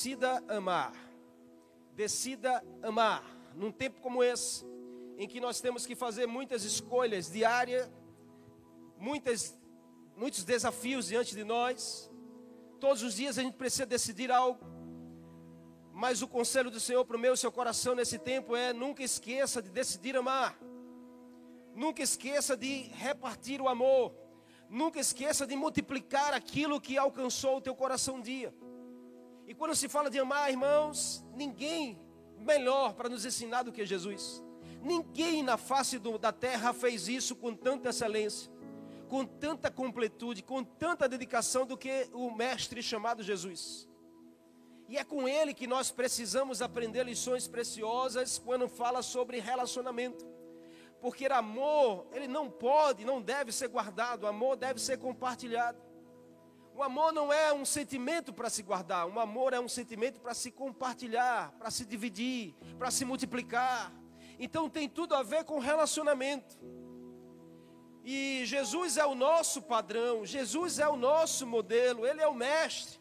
decida amar. Decida amar. Num tempo como esse, em que nós temos que fazer muitas escolhas diárias, muitas, muitos desafios diante de nós. Todos os dias a gente precisa decidir algo. Mas o conselho do Senhor para o meu e seu coração nesse tempo é: nunca esqueça de decidir amar. Nunca esqueça de repartir o amor. Nunca esqueça de multiplicar aquilo que alcançou o teu coração um dia. E quando se fala de amar, irmãos, ninguém melhor para nos ensinar do que Jesus. Ninguém na face do, da terra fez isso com tanta excelência, com tanta completude, com tanta dedicação do que o mestre chamado Jesus. E é com ele que nós precisamos aprender lições preciosas quando fala sobre relacionamento. Porque amor, ele não pode, não deve ser guardado, amor deve ser compartilhado. O amor não é um sentimento para se guardar, o amor é um sentimento para se compartilhar, para se dividir, para se multiplicar. Então tem tudo a ver com relacionamento. E Jesus é o nosso padrão, Jesus é o nosso modelo, Ele é o mestre,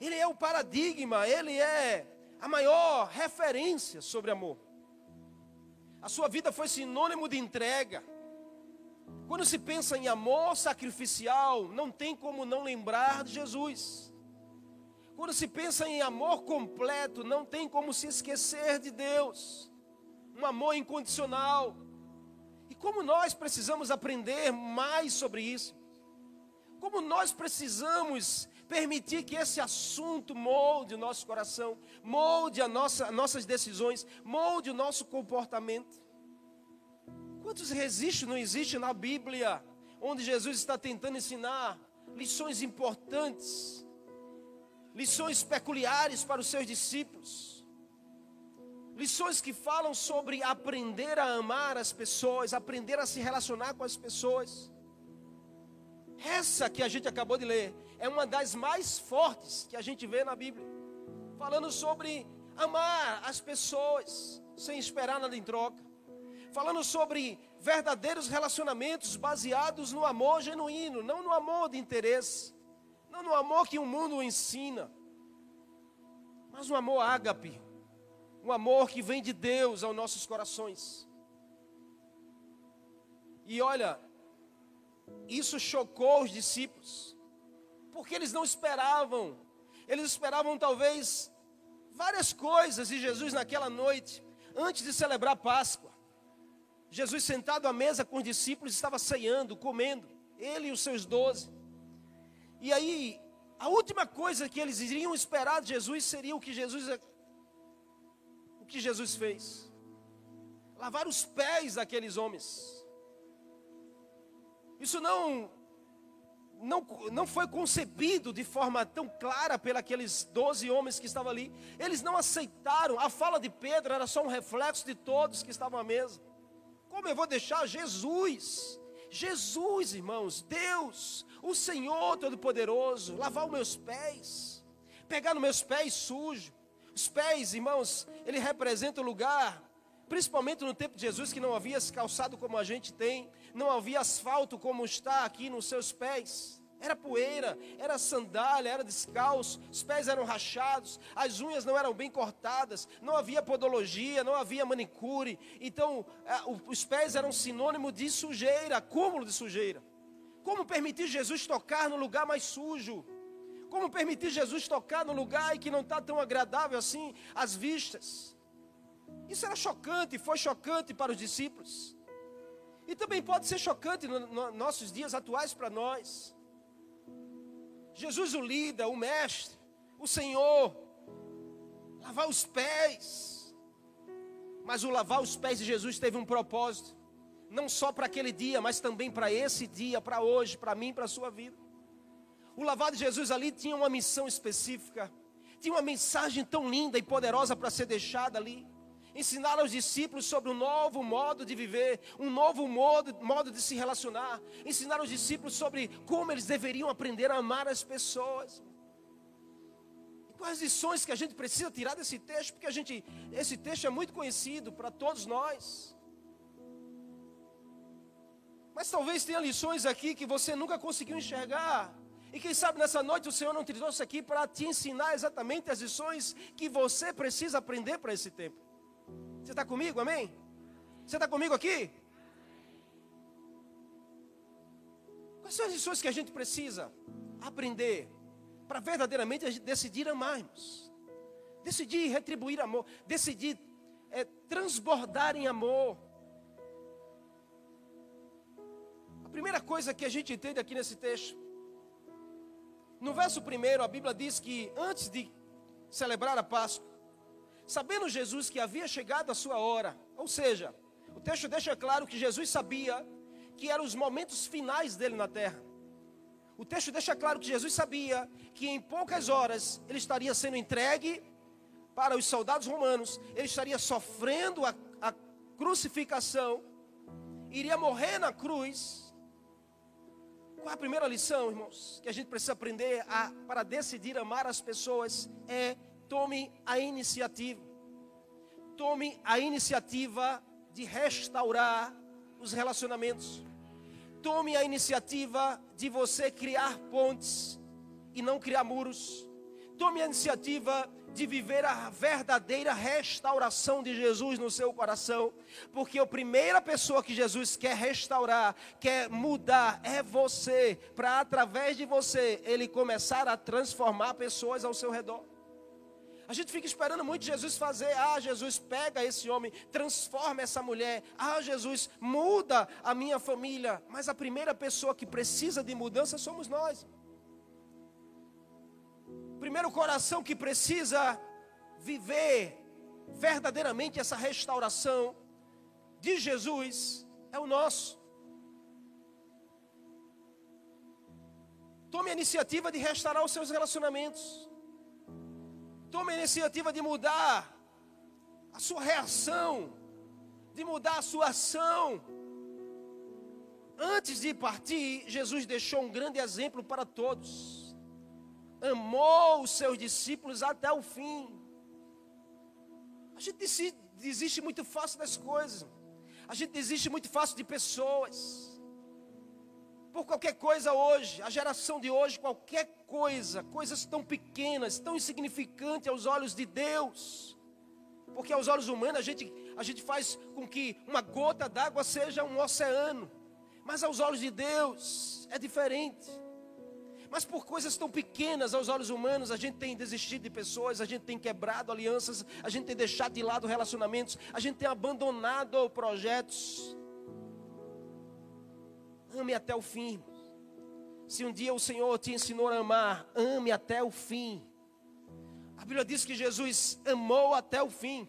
Ele é o paradigma, Ele é a maior referência sobre amor. A sua vida foi sinônimo de entrega. Quando se pensa em amor sacrificial, não tem como não lembrar de Jesus. Quando se pensa em amor completo, não tem como se esquecer de Deus. Um amor incondicional. E como nós precisamos aprender mais sobre isso? Como nós precisamos permitir que esse assunto molde o nosso coração, molde a nossa, nossas decisões, molde o nosso comportamento. Quantos registros não existe na Bíblia onde Jesus está tentando ensinar lições importantes, lições peculiares para os seus discípulos? Lições que falam sobre aprender a amar as pessoas, aprender a se relacionar com as pessoas. Essa que a gente acabou de ler é uma das mais fortes que a gente vê na Bíblia, falando sobre amar as pessoas sem esperar nada em troca falando sobre verdadeiros relacionamentos baseados no amor genuíno, não no amor de interesse, não no amor que o mundo ensina, mas no amor ágape, um amor que vem de Deus aos nossos corações. E olha, isso chocou os discípulos, porque eles não esperavam, eles esperavam talvez várias coisas de Jesus naquela noite, antes de celebrar Páscoa. Jesus sentado à mesa com os discípulos estava ceando, comendo, ele e os seus doze. E aí, a última coisa que eles iriam esperar de Jesus seria o que Jesus o que Jesus fez. Lavar os pés daqueles homens. Isso não não, não foi concebido de forma tão clara pelos doze homens que estavam ali. Eles não aceitaram. A fala de Pedro era só um reflexo de todos que estavam à mesa. Como eu vou deixar Jesus? Jesus, irmãos, Deus, o Senhor Todo-Poderoso, lavar os meus pés, pegar nos meus pés sujos. Os pés, irmãos, ele representa o lugar, principalmente no tempo de Jesus, que não havia calçado como a gente tem, não havia asfalto como está aqui nos seus pés. Era poeira, era sandália, era descalço, os pés eram rachados, as unhas não eram bem cortadas, não havia podologia, não havia manicure. Então, os pés eram sinônimo de sujeira, acúmulo de sujeira. Como permitir Jesus tocar no lugar mais sujo? Como permitir Jesus tocar no lugar que não está tão agradável assim às vistas? Isso era chocante, foi chocante para os discípulos. E também pode ser chocante nos no nossos dias atuais para nós. Jesus o líder, o mestre, o Senhor, lavar os pés. Mas o lavar os pés de Jesus teve um propósito, não só para aquele dia, mas também para esse dia, para hoje, para mim, para a sua vida. O lavar de Jesus ali tinha uma missão específica, tinha uma mensagem tão linda e poderosa para ser deixada ali ensinar aos discípulos sobre um novo modo de viver, um novo modo, modo de se relacionar, ensinar aos discípulos sobre como eles deveriam aprender a amar as pessoas. E quais lições que a gente precisa tirar desse texto, porque a gente, esse texto é muito conhecido para todos nós. Mas talvez tenha lições aqui que você nunca conseguiu enxergar E quem sabe nessa noite o Senhor não te trouxe aqui para te ensinar exatamente as lições que você precisa aprender para esse tempo. Você está comigo, amém? Você está comigo aqui? Quais são as lições que a gente precisa aprender para verdadeiramente decidir amarmos? Decidir retribuir amor, decidir é, transbordar em amor. A primeira coisa que a gente entende aqui nesse texto, no verso primeiro, a Bíblia diz que antes de celebrar a Páscoa, sabendo Jesus que havia chegado a sua hora, ou seja, o texto deixa claro que Jesus sabia que eram os momentos finais dele na terra. O texto deixa claro que Jesus sabia que em poucas horas ele estaria sendo entregue para os soldados romanos, ele estaria sofrendo a, a crucificação, iria morrer na cruz. Qual a primeira lição, irmãos, que a gente precisa aprender a, para decidir amar as pessoas? É tome a iniciativa. Tome a iniciativa de restaurar os relacionamentos. Tome a iniciativa de você criar pontes e não criar muros. Tome a iniciativa de viver a verdadeira restauração de Jesus no seu coração, porque a primeira pessoa que Jesus quer restaurar, quer mudar, é você, para através de você ele começar a transformar pessoas ao seu redor. A gente fica esperando muito Jesus fazer. Ah, Jesus, pega esse homem, transforma essa mulher. Ah, Jesus, muda a minha família. Mas a primeira pessoa que precisa de mudança somos nós. O primeiro coração que precisa viver verdadeiramente essa restauração de Jesus é o nosso. Tome a iniciativa de restaurar os seus relacionamentos. Tome a iniciativa de mudar a sua reação, de mudar a sua ação. Antes de partir, Jesus deixou um grande exemplo para todos. Amou os seus discípulos até o fim. A gente desiste muito fácil das coisas. A gente desiste muito fácil de pessoas por qualquer coisa hoje, a geração de hoje, qualquer coisa, coisas tão pequenas, tão insignificantes aos olhos de Deus. Porque aos olhos humanos a gente, a gente faz com que uma gota d'água seja um oceano. Mas aos olhos de Deus é diferente. Mas por coisas tão pequenas aos olhos humanos, a gente tem desistido de pessoas, a gente tem quebrado alianças, a gente tem deixado de lado relacionamentos, a gente tem abandonado projetos. Ame até o fim. Se um dia o Senhor te ensinou a amar, ame até o fim. A Bíblia diz que Jesus amou até o fim.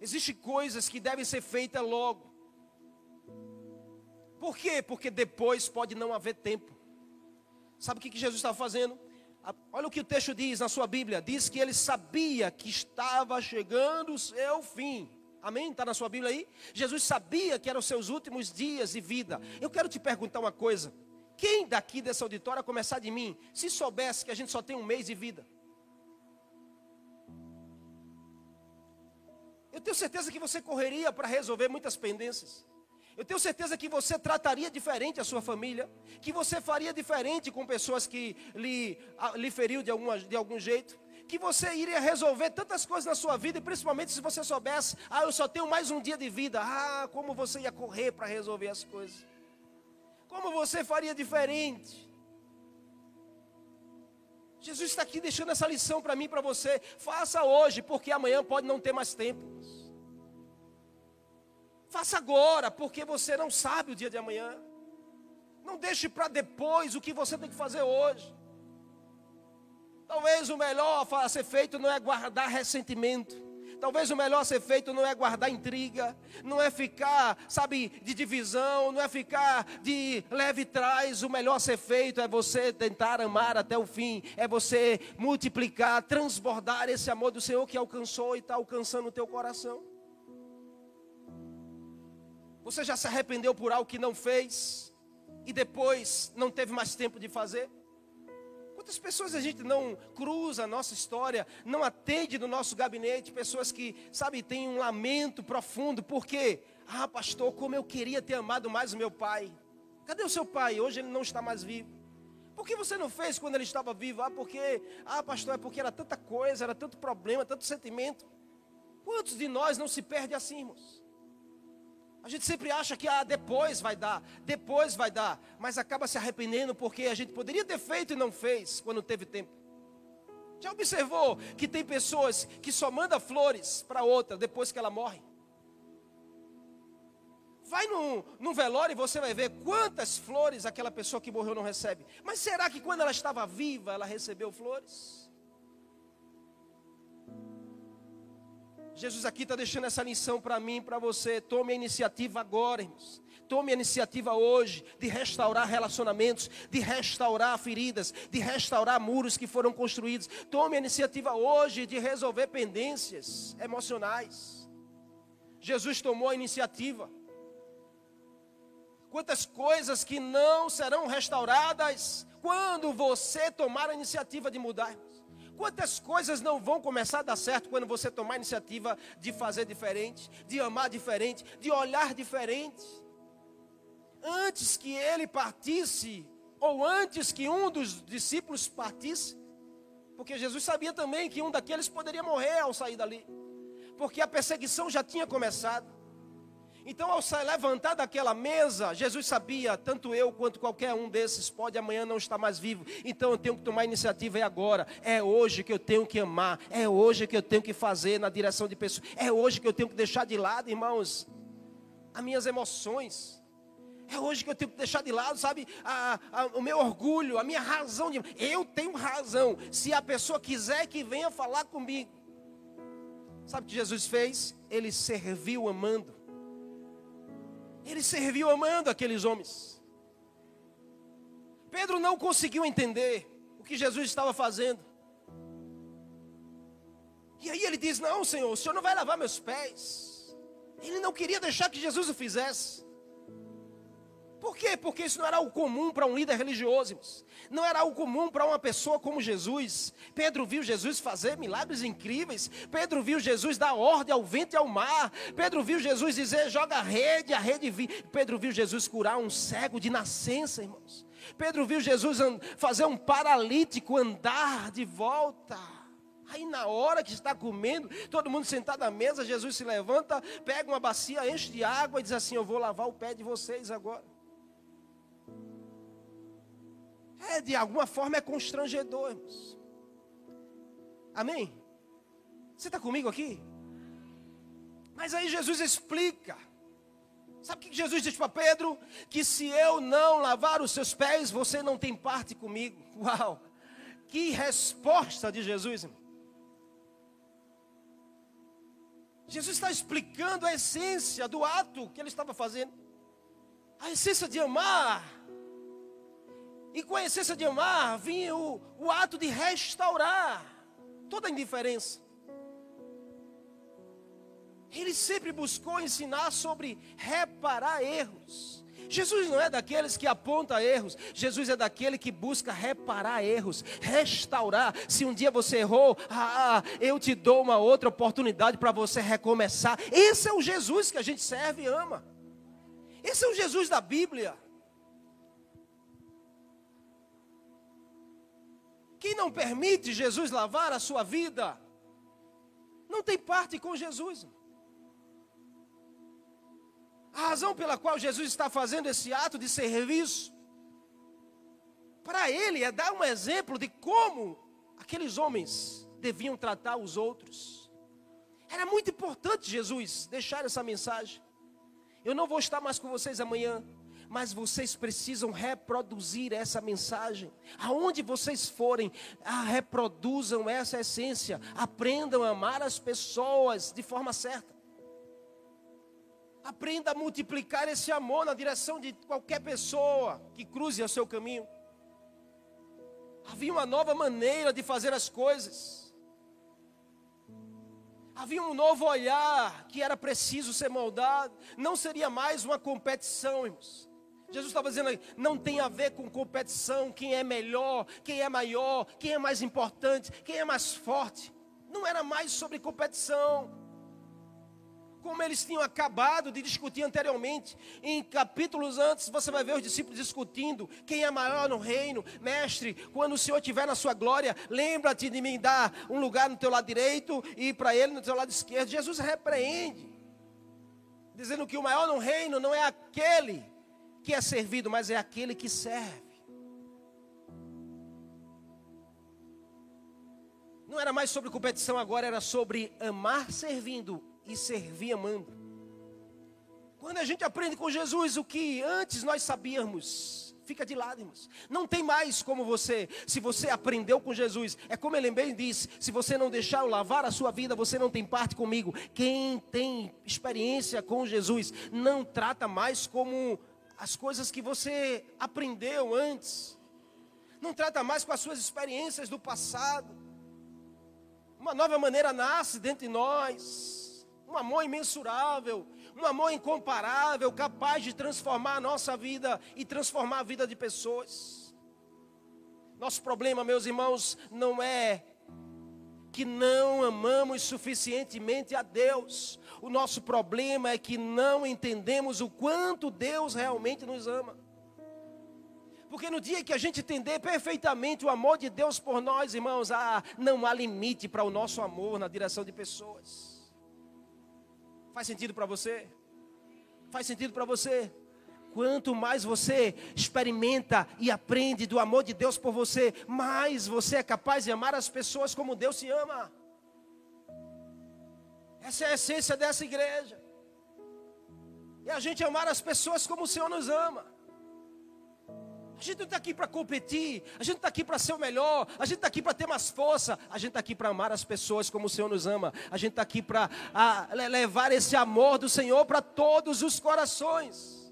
Existem coisas que devem ser feitas logo. Por quê? Porque depois pode não haver tempo. Sabe o que Jesus estava fazendo? Olha o que o texto diz na sua Bíblia: diz que ele sabia que estava chegando o seu fim. Amém? Está na sua Bíblia aí? Jesus sabia que eram os seus últimos dias de vida. Eu quero te perguntar uma coisa. Quem daqui dessa auditória, começar de mim, se soubesse que a gente só tem um mês de vida? Eu tenho certeza que você correria para resolver muitas pendências. Eu tenho certeza que você trataria diferente a sua família, que você faria diferente com pessoas que lhe, lhe feriu de, alguma, de algum jeito que você iria resolver tantas coisas na sua vida, principalmente se você soubesse, ah, eu só tenho mais um dia de vida. Ah, como você ia correr para resolver as coisas. Como você faria diferente? Jesus está aqui deixando essa lição para mim e para você. Faça hoje, porque amanhã pode não ter mais tempo. Faça agora, porque você não sabe o dia de amanhã. Não deixe para depois o que você tem que fazer hoje. Talvez o melhor a ser feito não é guardar ressentimento. Talvez o melhor a ser feito não é guardar intriga, não é ficar, sabe, de divisão, não é ficar de leve trás. O melhor a ser feito é você tentar amar até o fim, é você multiplicar, transbordar esse amor do Senhor que alcançou e está alcançando o teu coração. Você já se arrependeu por algo que não fez e depois não teve mais tempo de fazer? Quantas pessoas a gente não cruza a nossa história, não atende no nosso gabinete, pessoas que, sabe, têm um lamento profundo, porque, ah, pastor, como eu queria ter amado mais o meu pai. Cadê o seu pai? Hoje ele não está mais vivo. Por que você não fez quando ele estava vivo? Ah, porque, ah, pastor, é porque era tanta coisa, era tanto problema, tanto sentimento. Quantos de nós não se perde assim, irmãos? A gente sempre acha que ah, depois vai dar, depois vai dar, mas acaba se arrependendo porque a gente poderia ter feito e não fez quando teve tempo. Já observou que tem pessoas que só mandam flores para outra depois que ela morre? Vai num, num velório e você vai ver quantas flores aquela pessoa que morreu não recebe. Mas será que quando ela estava viva ela recebeu flores? Jesus aqui está deixando essa lição para mim, para você. Tome a iniciativa agora, irmãos. Tome a iniciativa hoje de restaurar relacionamentos, de restaurar feridas, de restaurar muros que foram construídos. Tome a iniciativa hoje de resolver pendências emocionais. Jesus tomou a iniciativa. Quantas coisas que não serão restauradas quando você tomar a iniciativa de mudar. Quantas coisas não vão começar a dar certo quando você tomar a iniciativa de fazer diferente, de amar diferente, de olhar diferente. Antes que ele partisse, ou antes que um dos discípulos partisse, porque Jesus sabia também que um daqueles poderia morrer ao sair dali, porque a perseguição já tinha começado. Então, ao se levantar daquela mesa, Jesus sabia, tanto eu quanto qualquer um desses pode amanhã não estar mais vivo. Então, eu tenho que tomar iniciativa é agora. É hoje que eu tenho que amar. É hoje que eu tenho que fazer na direção de pessoas. É hoje que eu tenho que deixar de lado, irmãos, as minhas emoções. É hoje que eu tenho que deixar de lado, sabe, a, a, o meu orgulho, a minha razão. De, eu tenho razão. Se a pessoa quiser que venha falar comigo. Sabe o que Jesus fez? Ele serviu amando. Ele serviu amando aqueles homens. Pedro não conseguiu entender o que Jesus estava fazendo. E aí ele diz: Não, Senhor, o Senhor não vai lavar meus pés. Ele não queria deixar que Jesus o fizesse. Por quê? Porque isso não era algo comum para um líder religioso, não era algo comum para uma pessoa como Jesus. Pedro viu Jesus fazer milagres incríveis. Pedro viu Jesus dar ordem ao vento e ao mar. Pedro viu Jesus dizer: joga a rede, a rede vi. Pedro viu Jesus curar um cego de nascença, irmãos. Pedro viu Jesus fazer um paralítico andar de volta. Aí na hora que está comendo, todo mundo sentado à mesa, Jesus se levanta, pega uma bacia, enche de água e diz assim: Eu vou lavar o pé de vocês agora. É, de alguma forma é constrangedor, irmãos. Amém? Você está comigo aqui? Mas aí Jesus explica. Sabe o que Jesus diz para Pedro? Que se eu não lavar os seus pés, você não tem parte comigo. Uau! Que resposta de Jesus, irmão. Jesus está explicando a essência do ato que ele estava fazendo. A essência de amar e com a essência de amar vinha o, o ato de restaurar toda a indiferença. Ele sempre buscou ensinar sobre reparar erros. Jesus não é daqueles que aponta erros, Jesus é daquele que busca reparar erros, restaurar. Se um dia você errou, ah, eu te dou uma outra oportunidade para você recomeçar. Esse é o Jesus que a gente serve e ama. Esse é o Jesus da Bíblia. Quem não permite Jesus lavar a sua vida, não tem parte com Jesus. A razão pela qual Jesus está fazendo esse ato de serviço, para ele é dar um exemplo de como aqueles homens deviam tratar os outros. Era muito importante Jesus deixar essa mensagem. Eu não vou estar mais com vocês amanhã, mas vocês precisam reproduzir essa mensagem. Aonde vocês forem, ah, reproduzam essa essência. Aprendam a amar as pessoas de forma certa. Aprenda a multiplicar esse amor na direção de qualquer pessoa que cruze o seu caminho. Havia uma nova maneira de fazer as coisas. Havia um novo olhar que era preciso ser moldado. Não seria mais uma competição, irmãos. Jesus estava dizendo aí, não tem a ver com competição, quem é melhor, quem é maior, quem é mais importante, quem é mais forte. Não era mais sobre competição. como eles tinham acabado de discutir anteriormente. Em capítulos antes, você vai ver os discípulos discutindo quem é maior no reino. Mestre, quando o Senhor estiver na sua glória, lembra-te de me dar um lugar no teu lado direito e para ele no teu lado esquerdo. Jesus repreende, dizendo que o maior no reino não é aquele que é servido, mas é aquele que serve. Não era mais sobre competição, agora era sobre amar servindo e servir amando. Quando a gente aprende com Jesus o que antes nós sabíamos, fica de lado, irmãos. Não tem mais como você, se você aprendeu com Jesus, é como ele bem disse: se você não deixar eu lavar a sua vida, você não tem parte comigo. Quem tem experiência com Jesus não trata mais como as coisas que você aprendeu antes, não trata mais com as suas experiências do passado. Uma nova maneira nasce dentro de nós um amor imensurável, um amor incomparável, capaz de transformar a nossa vida e transformar a vida de pessoas. Nosso problema, meus irmãos, não é que não amamos suficientemente a Deus. O nosso problema é que não entendemos o quanto Deus realmente nos ama. Porque no dia que a gente entender perfeitamente o amor de Deus por nós, irmãos, ah, não há limite para o nosso amor na direção de pessoas. Faz sentido para você? Faz sentido para você? Quanto mais você experimenta e aprende do amor de Deus por você, mais você é capaz de amar as pessoas como Deus se ama. Essa é a essência dessa igreja. É a gente amar as pessoas como o Senhor nos ama. A gente não está aqui para competir, a gente está aqui para ser o melhor, a gente está aqui para ter mais força, a gente está aqui para amar as pessoas como o Senhor nos ama, a gente está aqui para levar esse amor do Senhor para todos os corações.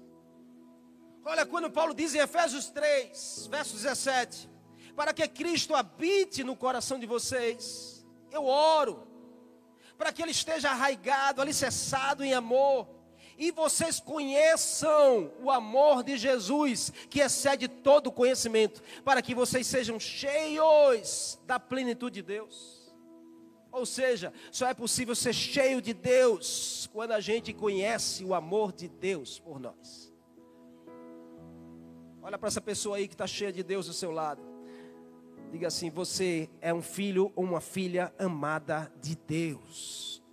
Olha, quando Paulo diz em Efésios 3, verso 17: Para que Cristo habite no coração de vocês, eu oro, para que Ele esteja arraigado, alicerçado em amor e vocês conheçam o amor de Jesus, que excede todo conhecimento, para que vocês sejam cheios da plenitude de Deus. Ou seja, só é possível ser cheio de Deus quando a gente conhece o amor de Deus por nós. Olha para essa pessoa aí que está cheia de Deus do seu lado. Diga assim: você é um filho ou uma filha amada de Deus.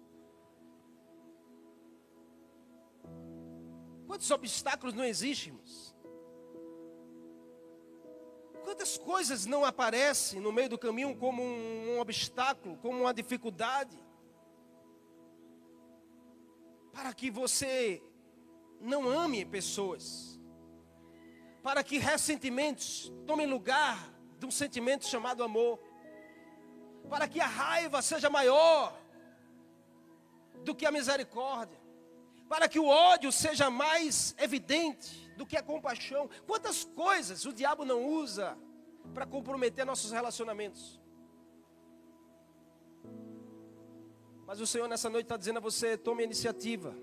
Quantos obstáculos não existem? Quantas coisas não aparecem no meio do caminho como um, um obstáculo, como uma dificuldade? Para que você não ame pessoas. Para que ressentimentos tomem lugar de um sentimento chamado amor. Para que a raiva seja maior do que a misericórdia para que o ódio seja mais evidente do que a compaixão. Quantas coisas o diabo não usa para comprometer nossos relacionamentos? Mas o Senhor nessa noite está dizendo a você: tome a iniciativa.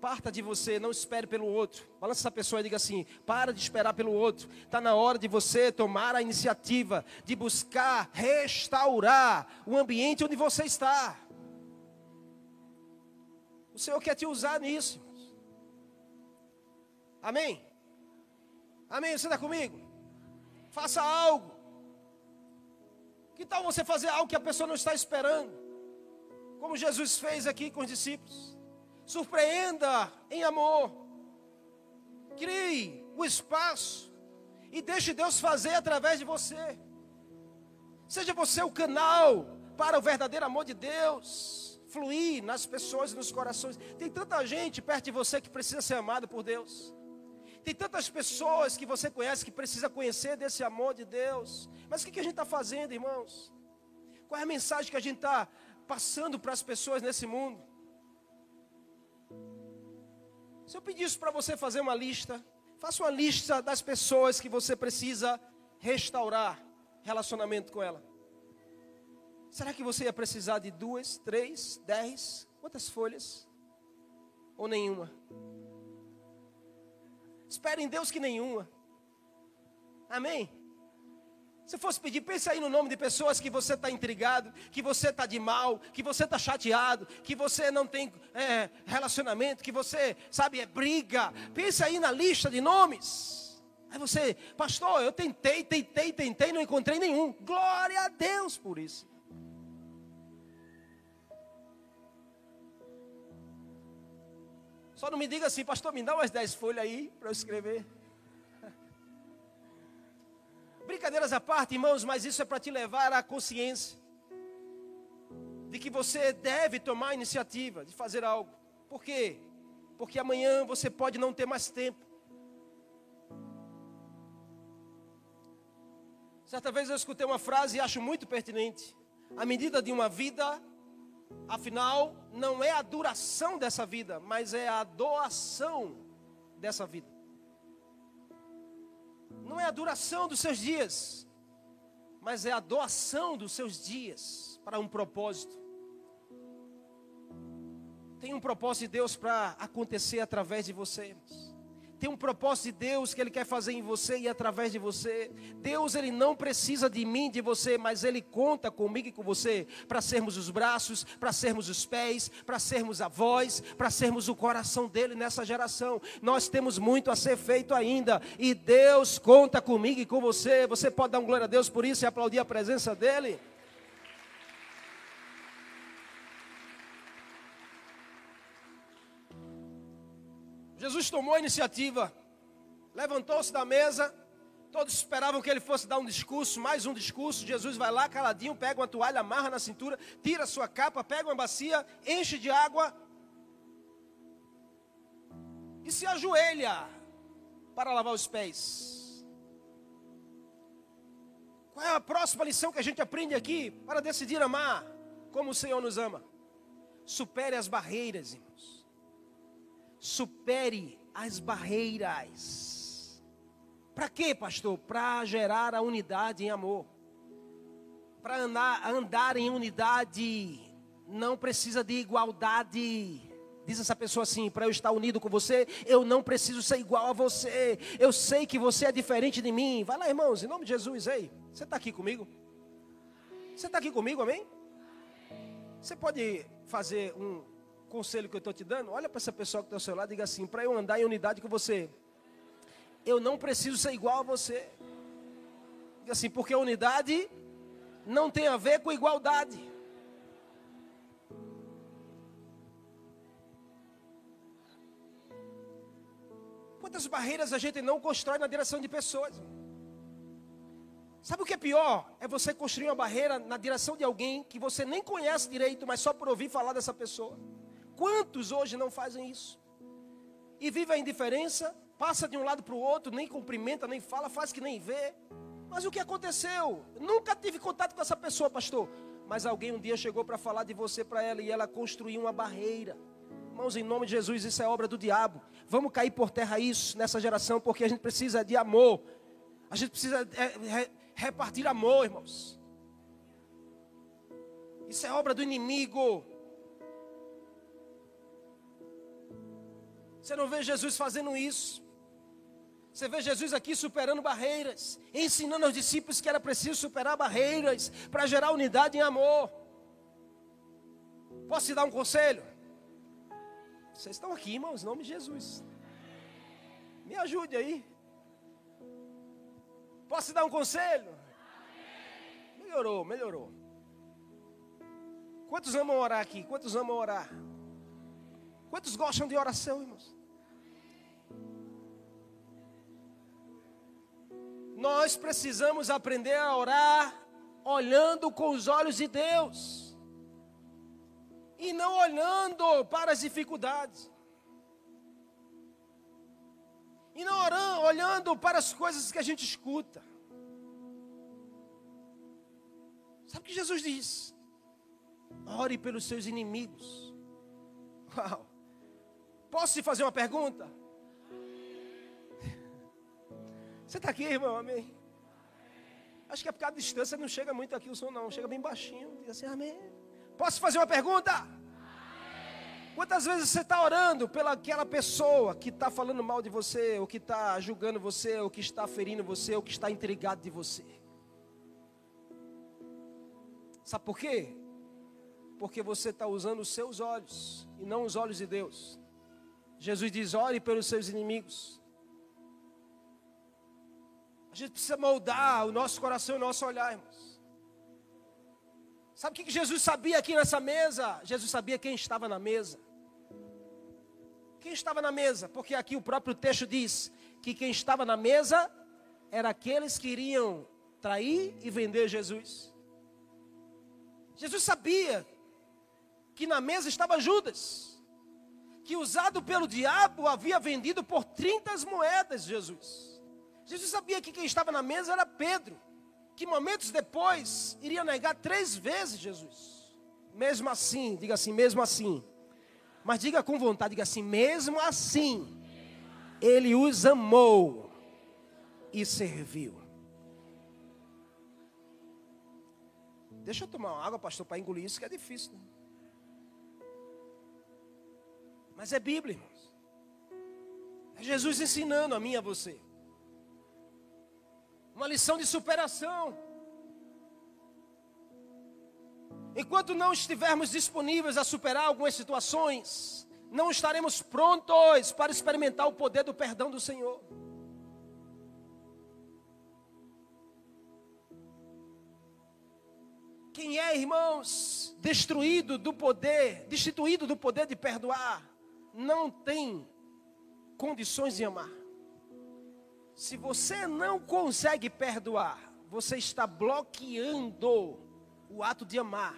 Parta de você, não espere pelo outro. Balança essa pessoa e diga assim: para de esperar pelo outro. Está na hora de você tomar a iniciativa de buscar restaurar o ambiente onde você está. O Senhor quer te usar nisso. Amém? Amém? Você está comigo? Faça algo. Que tal você fazer algo que a pessoa não está esperando? Como Jesus fez aqui com os discípulos. Surpreenda em amor. Crie o espaço. E deixe Deus fazer através de você. Seja você o canal para o verdadeiro amor de Deus fluir nas pessoas e nos corações. Tem tanta gente perto de você que precisa ser amado por Deus. Tem tantas pessoas que você conhece que precisa conhecer desse amor de Deus. Mas o que a gente está fazendo, irmãos? Qual é a mensagem que a gente está passando para as pessoas nesse mundo? Se eu pedisse para você fazer uma lista, faça uma lista das pessoas que você precisa restaurar relacionamento com ela. Será que você ia precisar de duas, três, dez? Quantas folhas? Ou nenhuma? Espere em Deus que nenhuma. Amém? Se fosse pedir, pense aí no nome de pessoas que você está intrigado, que você está de mal, que você está chateado, que você não tem é, relacionamento, que você, sabe, é briga. Pense aí na lista de nomes. Aí você, pastor, eu tentei, tentei, tentei, não encontrei nenhum. Glória a Deus por isso. Só não me diga assim, pastor, me dá umas 10 folhas aí para eu escrever. Brincadeiras à parte, irmãos, mas isso é para te levar à consciência de que você deve tomar a iniciativa de fazer algo. Por quê? Porque amanhã você pode não ter mais tempo. Certa vez eu escutei uma frase e acho muito pertinente. A medida de uma vida, afinal, não é a duração dessa vida, mas é a doação dessa vida não é a duração dos seus dias, mas é a doação dos seus dias para um propósito. Tem um propósito de Deus para acontecer através de você. Tem um propósito de Deus que Ele quer fazer em você e através de você. Deus, Ele não precisa de mim, de você, mas Ele conta comigo e com você para sermos os braços, para sermos os pés, para sermos a voz, para sermos o coração dele nessa geração. Nós temos muito a ser feito ainda e Deus conta comigo e com você. Você pode dar um glória a Deus por isso e aplaudir a presença dEle? Tomou a iniciativa, levantou-se da mesa, todos esperavam que ele fosse dar um discurso, mais um discurso. Jesus vai lá caladinho, pega uma toalha, amarra na cintura, tira a sua capa, pega uma bacia, enche de água e se ajoelha para lavar os pés. Qual é a próxima lição que a gente aprende aqui para decidir amar como o Senhor nos ama? Supere as barreiras, irmãos supere as barreiras. Para quê, pastor? Para gerar a unidade em amor. Para andar, andar em unidade, não precisa de igualdade. Diz essa pessoa assim: para eu estar unido com você, eu não preciso ser igual a você. Eu sei que você é diferente de mim. Vai lá, irmãos, em nome de Jesus, ei. Você está aqui comigo? Você está aqui comigo, amém? Você pode fazer um, conselho que eu estou te dando, olha para essa pessoa que está ao seu lado e diga assim: para eu andar em unidade com você, eu não preciso ser igual a você. Diga assim, porque unidade não tem a ver com igualdade. Quantas barreiras a gente não constrói na direção de pessoas? Sabe o que é pior? É você construir uma barreira na direção de alguém que você nem conhece direito, mas só por ouvir falar dessa pessoa. Quantos hoje não fazem isso? E vive a indiferença, passa de um lado para o outro, nem cumprimenta, nem fala, faz que nem vê. Mas o que aconteceu? Nunca tive contato com essa pessoa, pastor. Mas alguém um dia chegou para falar de você para ela e ela construiu uma barreira. Irmãos, em nome de Jesus, isso é obra do diabo. Vamos cair por terra isso nessa geração, porque a gente precisa de amor. A gente precisa é, repartir amor, irmãos. Isso é obra do inimigo. Você não vê Jesus fazendo isso. Você vê Jesus aqui superando barreiras, ensinando aos discípulos que era preciso superar barreiras para gerar unidade em amor. Posso te dar um conselho? Vocês estão aqui, irmãos, em nome de Jesus. Me ajude aí. Posso te dar um conselho? Melhorou, melhorou. Quantos amam orar aqui? Quantos amam orar? Quantos gostam de oração, irmãos? Nós precisamos aprender a orar olhando com os olhos de Deus e não olhando para as dificuldades. E não orando, olhando para as coisas que a gente escuta. Sabe o que Jesus diz? Ore pelos seus inimigos. Uau! Posso te fazer uma pergunta? Você está aqui, irmão? Amém. Acho que é por causa da distância não chega muito aqui o som, não. Chega bem baixinho. Diz assim, amém. Posso fazer uma pergunta? Quantas vezes você está orando pelaquela pessoa que está falando mal de você, ou que está julgando você, ou que está ferindo você, ou que está intrigado de você? Sabe por quê? Porque você está usando os seus olhos e não os olhos de Deus. Jesus diz: ore pelos seus inimigos. Gente precisa moldar o nosso coração e o nosso olhar, irmãos. Sabe o que Jesus sabia aqui nessa mesa? Jesus sabia quem estava na mesa. Quem estava na mesa? Porque aqui o próprio texto diz que quem estava na mesa era aqueles que iriam trair e vender Jesus. Jesus sabia que na mesa estava Judas, que usado pelo diabo havia vendido por 30 moedas Jesus. Jesus sabia que quem estava na mesa era Pedro, que momentos depois iria negar três vezes Jesus. Mesmo assim, diga assim, mesmo assim. Mas diga com vontade, diga assim, mesmo assim, ele os amou e serviu. Deixa eu tomar uma água, pastor, para engolir isso que é difícil. Né? Mas é Bíblia, irmãos. É Jesus ensinando a mim e a você. Uma lição de superação. Enquanto não estivermos disponíveis a superar algumas situações, não estaremos prontos para experimentar o poder do perdão do Senhor. Quem é, irmãos, destruído do poder, destituído do poder de perdoar, não tem condições de amar. Se você não consegue perdoar, você está bloqueando o ato de amar.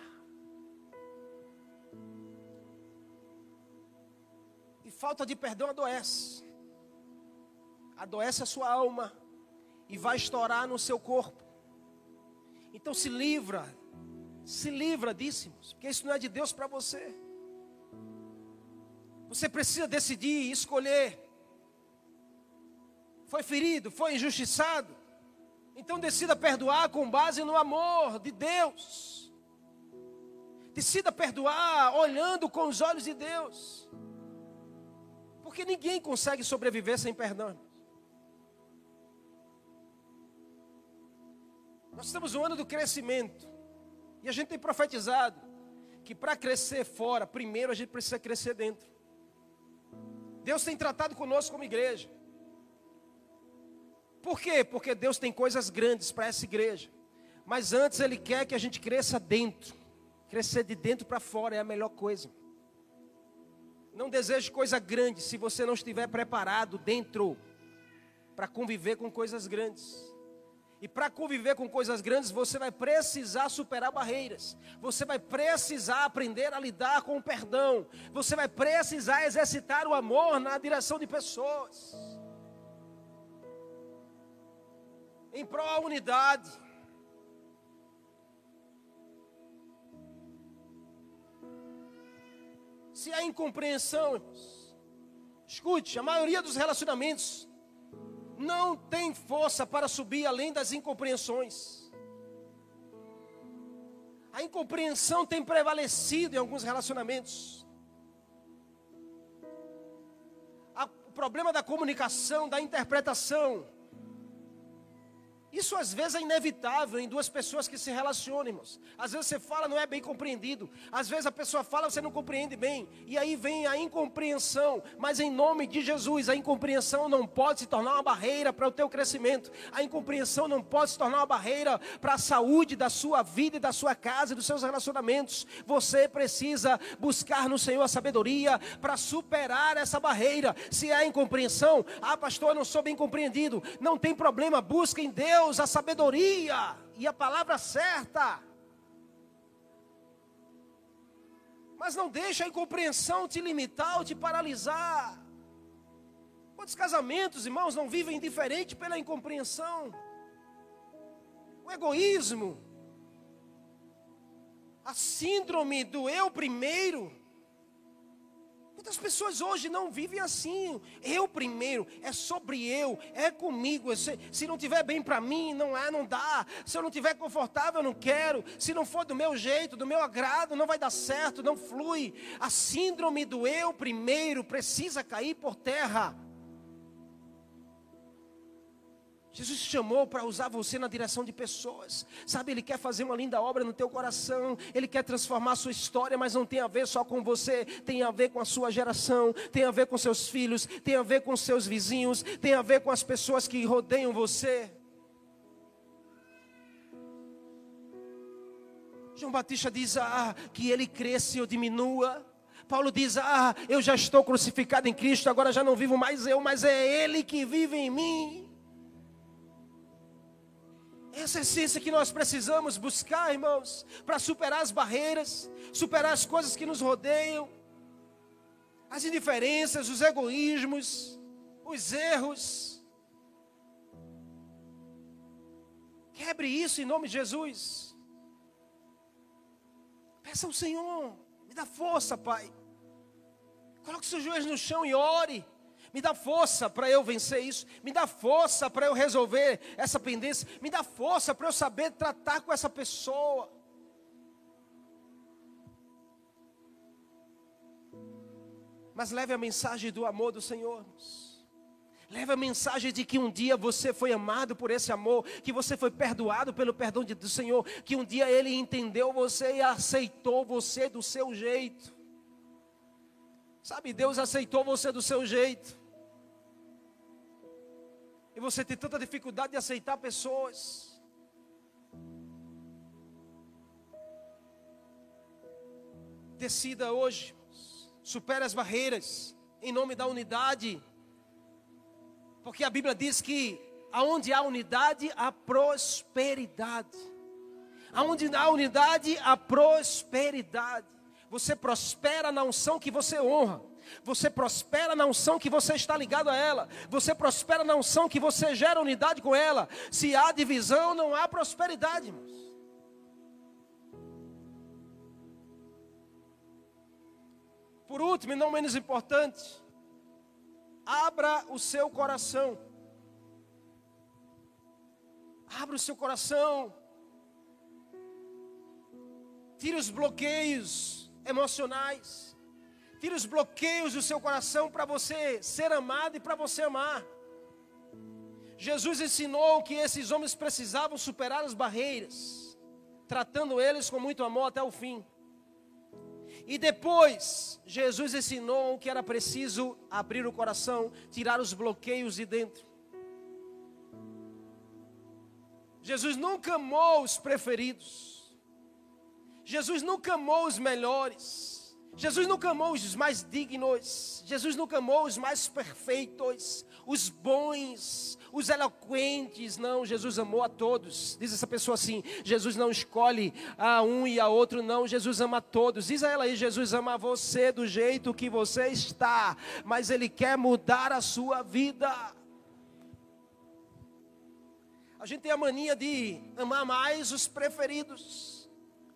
E falta de perdão adoece. Adoece a sua alma e vai estourar no seu corpo. Então se livra se livra disso, porque isso não é de Deus para você. Você precisa decidir e escolher. Foi ferido, foi injustiçado. Então decida perdoar com base no amor de Deus. Decida perdoar olhando com os olhos de Deus. Porque ninguém consegue sobreviver sem perdão. Nós estamos no ano do crescimento. E a gente tem profetizado que para crescer fora, primeiro a gente precisa crescer dentro. Deus tem tratado conosco como igreja. Por quê? Porque Deus tem coisas grandes para essa igreja. Mas antes Ele quer que a gente cresça dentro. Crescer de dentro para fora é a melhor coisa. Não deseje coisa grande se você não estiver preparado dentro para conviver com coisas grandes. E para conviver com coisas grandes, você vai precisar superar barreiras. Você vai precisar aprender a lidar com o perdão. Você vai precisar exercitar o amor na direção de pessoas. Em prol da unidade. Se há incompreensão, irmãos, escute, a maioria dos relacionamentos não tem força para subir além das incompreensões. A incompreensão tem prevalecido em alguns relacionamentos. O problema da comunicação, da interpretação, isso às vezes é inevitável em duas pessoas que se relacionam, irmãos. Às vezes você fala, não é bem compreendido. Às vezes a pessoa fala, você não compreende bem. E aí vem a incompreensão. Mas em nome de Jesus, a incompreensão não pode se tornar uma barreira para o teu crescimento. A incompreensão não pode se tornar uma barreira para a saúde da sua vida e da sua casa e dos seus relacionamentos. Você precisa buscar no Senhor a sabedoria para superar essa barreira. Se há incompreensão, ah, pastor, eu não sou bem compreendido. Não tem problema, busque em Deus Deus a sabedoria e a palavra certa. Mas não deixa a incompreensão te limitar ou te paralisar. Quantos casamentos, irmãos, não vivem diferente pela incompreensão? O egoísmo, a síndrome do eu primeiro, Muitas pessoas hoje não vivem assim. Eu primeiro, é sobre eu, é comigo. Se, se não tiver bem para mim, não é, não dá. Se eu não tiver confortável, eu não quero. Se não for do meu jeito, do meu agrado, não vai dar certo, não flui. A síndrome do eu primeiro precisa cair por terra. Jesus te chamou para usar você na direção de pessoas. Sabe, Ele quer fazer uma linda obra no teu coração. Ele quer transformar a sua história, mas não tem a ver só com você. Tem a ver com a sua geração. Tem a ver com seus filhos. Tem a ver com seus vizinhos. Tem a ver com as pessoas que rodeiam você. João Batista diz ah, que ele cresça eu diminua. Paulo diz: Ah, eu já estou crucificado em Cristo, agora já não vivo mais eu, mas é Ele que vive em mim. Essa é essência que nós precisamos buscar, irmãos, para superar as barreiras, superar as coisas que nos rodeiam, as indiferenças, os egoísmos, os erros. Quebre isso em nome de Jesus. Peça ao Senhor, me dá força, Pai. Coloque seus joelhos no chão e ore. Me dá força para eu vencer isso. Me dá força para eu resolver essa pendência. Me dá força para eu saber tratar com essa pessoa. Mas leve a mensagem do amor do Senhor. Leve a mensagem de que um dia você foi amado por esse amor, que você foi perdoado pelo perdão do Senhor, que um dia Ele entendeu você e aceitou você do seu jeito. Sabe, Deus aceitou você do seu jeito. E você tem tanta dificuldade de aceitar pessoas. Decida hoje, supere as barreiras, em nome da unidade. Porque a Bíblia diz que aonde há unidade, há prosperidade. Aonde há unidade, há prosperidade. Você prospera na unção que você honra. Você prospera na unção que você está ligado a ela. Você prospera na unção que você gera unidade com ela. Se há divisão, não há prosperidade, irmãos. Por último, e não menos importante, abra o seu coração. Abra o seu coração. Tire os bloqueios emocionais. Tire os bloqueios do seu coração para você ser amado e para você amar. Jesus ensinou que esses homens precisavam superar as barreiras, tratando eles com muito amor até o fim. E depois, Jesus ensinou que era preciso abrir o coração, tirar os bloqueios de dentro. Jesus nunca amou os preferidos. Jesus nunca amou os melhores. Jesus nunca amou os mais dignos, Jesus nunca amou os mais perfeitos, os bons, os eloquentes, não, Jesus amou a todos. Diz essa pessoa assim: Jesus não escolhe a um e a outro, não, Jesus ama a todos. Diz a ela aí: Jesus ama você do jeito que você está, mas Ele quer mudar a sua vida. A gente tem a mania de amar mais os preferidos,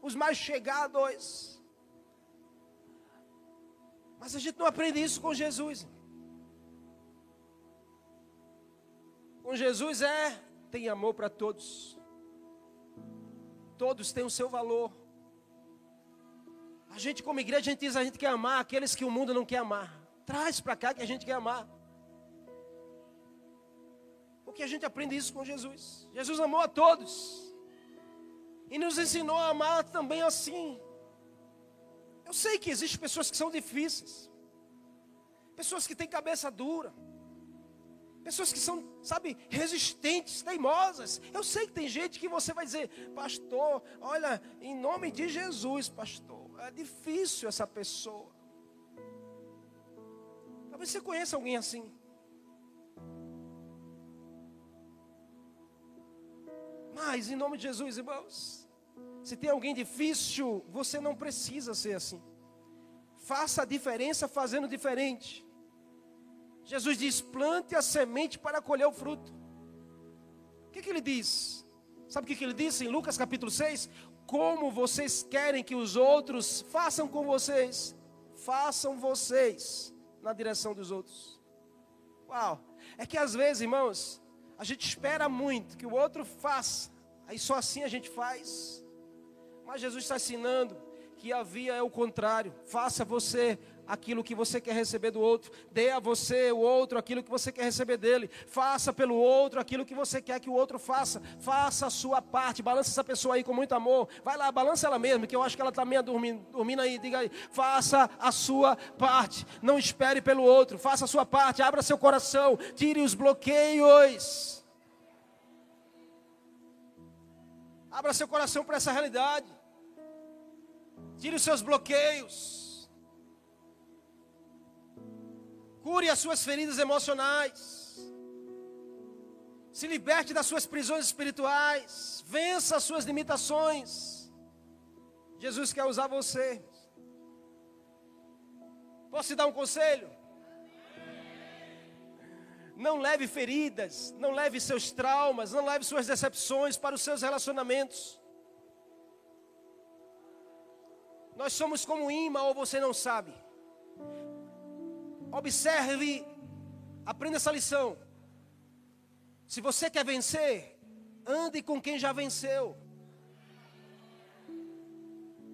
os mais chegados. Mas a gente não aprende isso com Jesus. Com Jesus é, tem amor para todos. Todos têm o seu valor. A gente, como igreja, a gente diz a gente quer amar aqueles que o mundo não quer amar. Traz para cá que a gente quer amar. Porque a gente aprende isso com Jesus. Jesus amou a todos. E nos ensinou a amar também assim. Eu sei que existem pessoas que são difíceis, pessoas que têm cabeça dura, pessoas que são, sabe, resistentes, teimosas. Eu sei que tem gente que você vai dizer, pastor, olha, em nome de Jesus, pastor, é difícil essa pessoa. Talvez você conheça alguém assim. Mas, em nome de Jesus, irmãos, se tem alguém difícil, você não precisa ser assim. Faça a diferença fazendo diferente. Jesus diz: plante a semente para colher o fruto. O que, que ele diz? Sabe o que, que ele disse em Lucas capítulo 6? Como vocês querem que os outros façam com vocês, façam vocês na direção dos outros. Uau! É que às vezes, irmãos, a gente espera muito que o outro faça, aí só assim a gente faz. Mas Jesus está ensinando que havia é o contrário. Faça você aquilo que você quer receber do outro, dê a você o outro aquilo que você quer receber dele, faça pelo outro aquilo que você quer que o outro faça, faça a sua parte, balança essa pessoa aí com muito amor, vai lá, balança ela mesmo, que eu acho que ela está meio dormindo, dormindo aí, diga aí, faça a sua parte, não espere pelo outro, faça a sua parte, abra seu coração, tire os bloqueios. Abra seu coração para essa realidade. Tire os seus bloqueios. Cure as suas feridas emocionais. Se liberte das suas prisões espirituais. Vença as suas limitações. Jesus quer usar você. Posso te dar um conselho? Não leve feridas, não leve seus traumas, não leve suas decepções para os seus relacionamentos. Nós somos como imã ou você não sabe. Observe, aprenda essa lição. Se você quer vencer, ande com quem já venceu.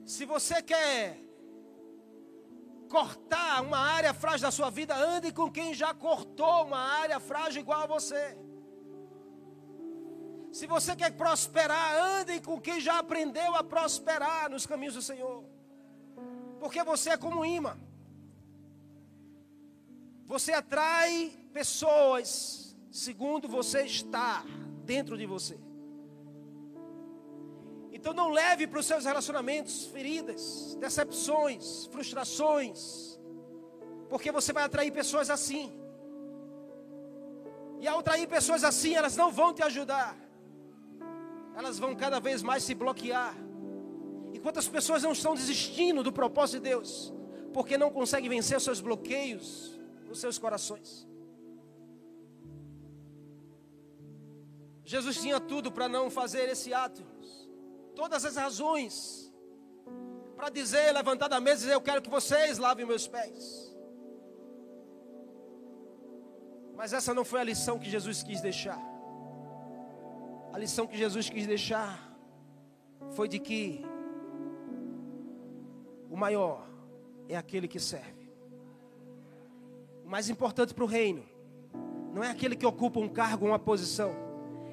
Se você quer cortar uma área frágil da sua vida, ande com quem já cortou uma área frágil igual a você. Se você quer prosperar, ande com quem já aprendeu a prosperar nos caminhos do Senhor. Porque você é como um imã. Você atrai pessoas segundo você está dentro de você. Então não leve para os seus relacionamentos feridas, decepções, frustrações, porque você vai atrair pessoas assim. E ao atrair pessoas assim, elas não vão te ajudar. Elas vão cada vez mais se bloquear. E quantas pessoas não estão desistindo do propósito de Deus, porque não conseguem vencer os seus bloqueios, nos seus corações. Jesus tinha tudo para não fazer esse ato, todas as razões para dizer, levantar da mesa e dizer: Eu quero que vocês lavem meus pés. Mas essa não foi a lição que Jesus quis deixar. A lição que Jesus quis deixar foi de que o maior é aquele que serve mais importante para o reino não é aquele que ocupa um cargo, uma posição.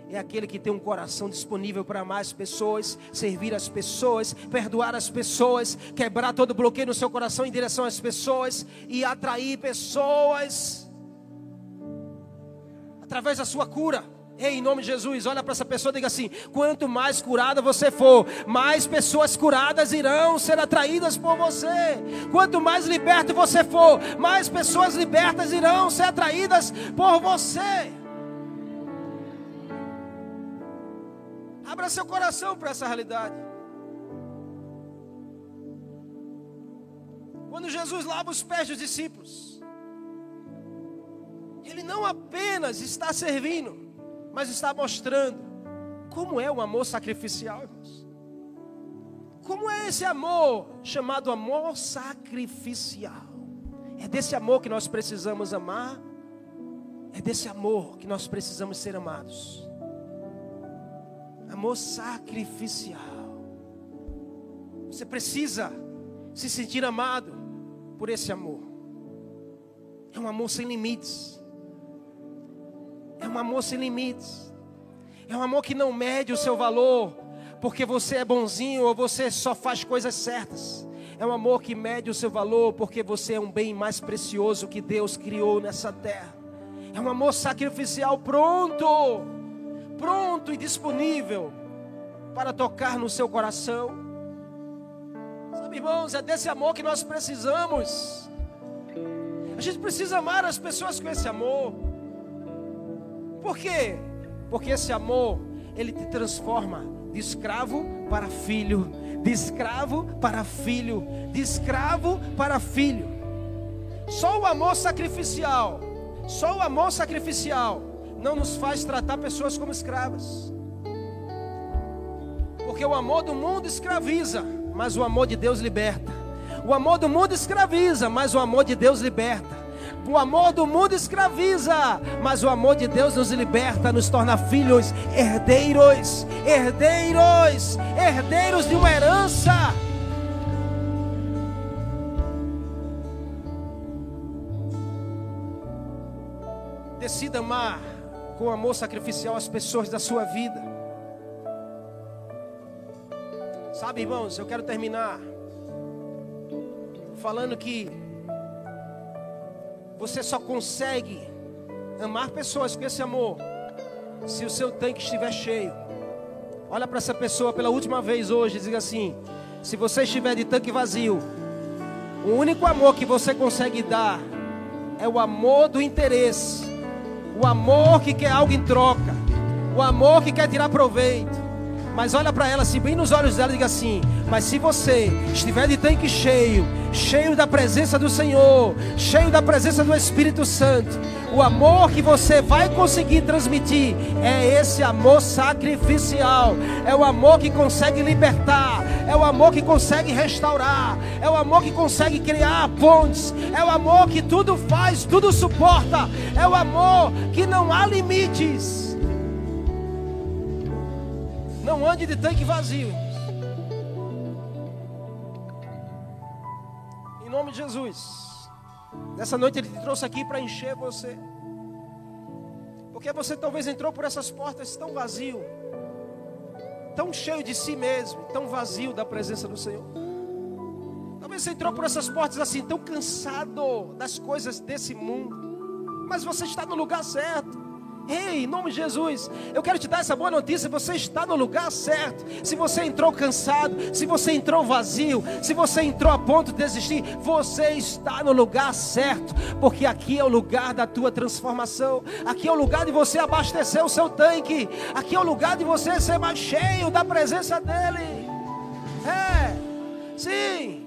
É aquele que tem um coração disponível para amar as pessoas, servir as pessoas, perdoar as pessoas, quebrar todo bloqueio no seu coração em direção às pessoas e atrair pessoas através da sua cura. Ei, em nome de Jesus, olha para essa pessoa e diga assim: quanto mais curada você for, mais pessoas curadas irão ser atraídas por você. Quanto mais liberto você for, mais pessoas libertas irão ser atraídas por você. Abra seu coração para essa realidade. Quando Jesus lava os pés dos discípulos, Ele não apenas está servindo, mas está mostrando como é o amor sacrificial, irmãos. Como é esse amor chamado amor sacrificial? É desse amor que nós precisamos amar, é desse amor que nós precisamos ser amados. Amor sacrificial. Você precisa se sentir amado por esse amor. É um amor sem limites. É um amor sem limites. É um amor que não mede o seu valor, porque você é bonzinho ou você só faz coisas certas. É um amor que mede o seu valor, porque você é um bem mais precioso que Deus criou nessa terra. É um amor sacrificial pronto, pronto e disponível para tocar no seu coração. Sabe, irmãos, é desse amor que nós precisamos. A gente precisa amar as pessoas com esse amor. Por quê? Porque esse amor, ele te transforma de escravo para filho, de escravo para filho, de escravo para filho. Só o amor sacrificial, só o amor sacrificial não nos faz tratar pessoas como escravas. Porque o amor do mundo escraviza, mas o amor de Deus liberta. O amor do mundo escraviza, mas o amor de Deus liberta. O amor do mundo escraviza, mas o amor de Deus nos liberta, nos torna filhos, herdeiros, herdeiros, herdeiros de uma herança. Decida amar com amor sacrificial as pessoas da sua vida. Sabe, irmãos, eu quero terminar falando que você só consegue amar pessoas com esse amor se o seu tanque estiver cheio. Olha para essa pessoa pela última vez hoje e diga assim: se você estiver de tanque vazio, o único amor que você consegue dar é o amor do interesse, o amor que quer algo em troca, o amor que quer tirar proveito. Mas olha para ela assim, bem nos olhos dela e diga assim: Mas se você estiver de tanque cheio, cheio da presença do Senhor, cheio da presença do Espírito Santo, o amor que você vai conseguir transmitir é esse amor sacrificial, é o amor que consegue libertar, é o amor que consegue restaurar, é o amor que consegue criar pontes, é o amor que tudo faz, tudo suporta, é o amor que não há limites. Não ande de tanque vazio. Em nome de Jesus. Nessa noite Ele te trouxe aqui para encher você. Porque você talvez entrou por essas portas tão vazio, tão cheio de si mesmo, tão vazio da presença do Senhor. Talvez você entrou por essas portas assim, tão cansado das coisas desse mundo. Mas você está no lugar certo. Ei, em nome de Jesus, eu quero te dar essa boa notícia. Você está no lugar certo. Se você entrou cansado, se você entrou vazio, se você entrou a ponto de desistir, você está no lugar certo, porque aqui é o lugar da tua transformação. Aqui é o lugar de você abastecer o seu tanque. Aqui é o lugar de você ser mais cheio da presença dEle. É, sim.